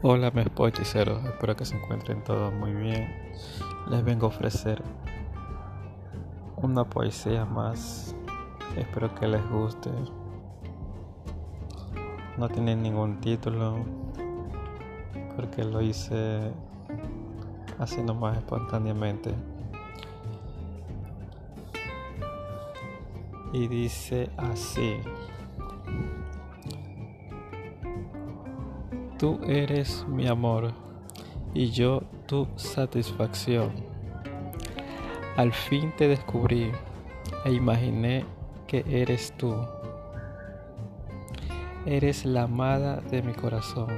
Hola mis poeticeros, espero que se encuentren todos muy bien. Les vengo a ofrecer una poesía más. Espero que les guste. No tiene ningún título porque lo hice haciendo más espontáneamente. Y dice así. Tú eres mi amor y yo tu satisfacción. Al fin te descubrí e imaginé que eres tú. Eres la amada de mi corazón,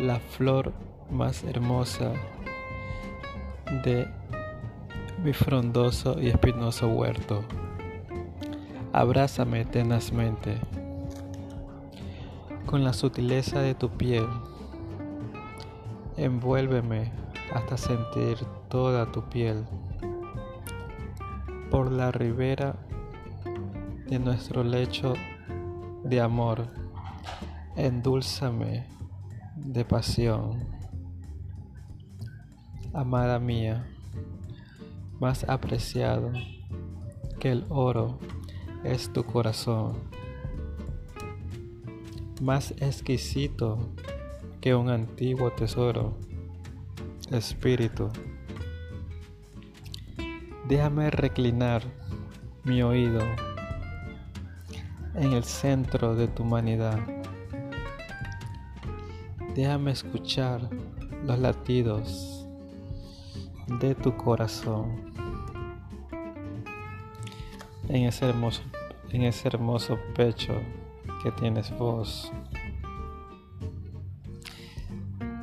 la flor más hermosa de mi frondoso y espinoso huerto. Abrázame tenazmente con la sutileza de tu piel. Envuélveme hasta sentir toda tu piel. Por la ribera de nuestro lecho de amor, endulzame de pasión. Amada mía, más apreciado que el oro es tu corazón más exquisito que un antiguo tesoro. Espíritu, déjame reclinar mi oído en el centro de tu humanidad. Déjame escuchar los latidos de tu corazón en ese hermoso, en ese hermoso pecho que tienes vos.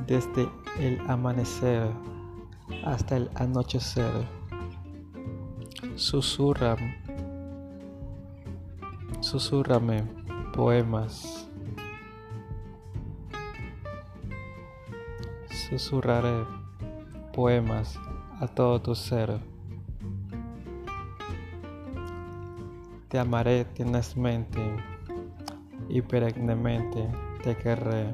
Desde el amanecer hasta el anochecer, susurra, susurrame poemas. Susurraré poemas a todo tu ser. Te amaré tenazmente y perennemente te querré.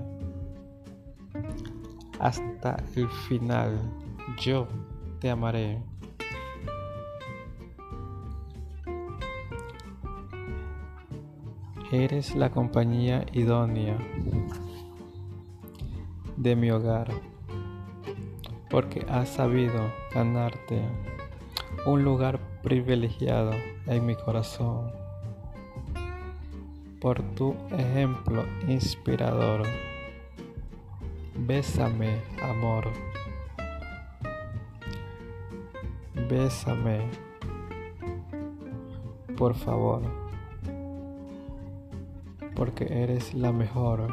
Hasta el final yo te amaré. Eres la compañía idónea de mi hogar, porque has sabido ganarte un lugar privilegiado en mi corazón por tu ejemplo inspirador. Bésame, amor. Bésame, por favor, porque eres la mejor.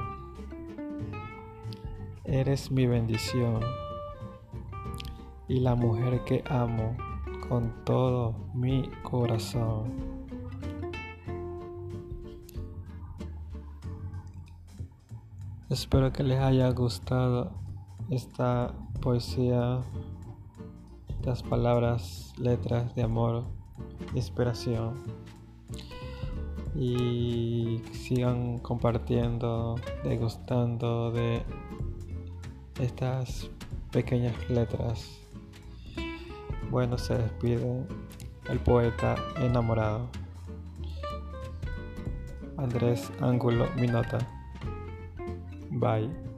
Eres mi bendición y la mujer que amo con todo mi corazón. Espero que les haya gustado esta poesía, estas palabras, letras de amor, inspiración. Y sigan compartiendo, degustando de estas pequeñas letras. Bueno, se despide el poeta enamorado. Andrés Ángulo Minota. Bye.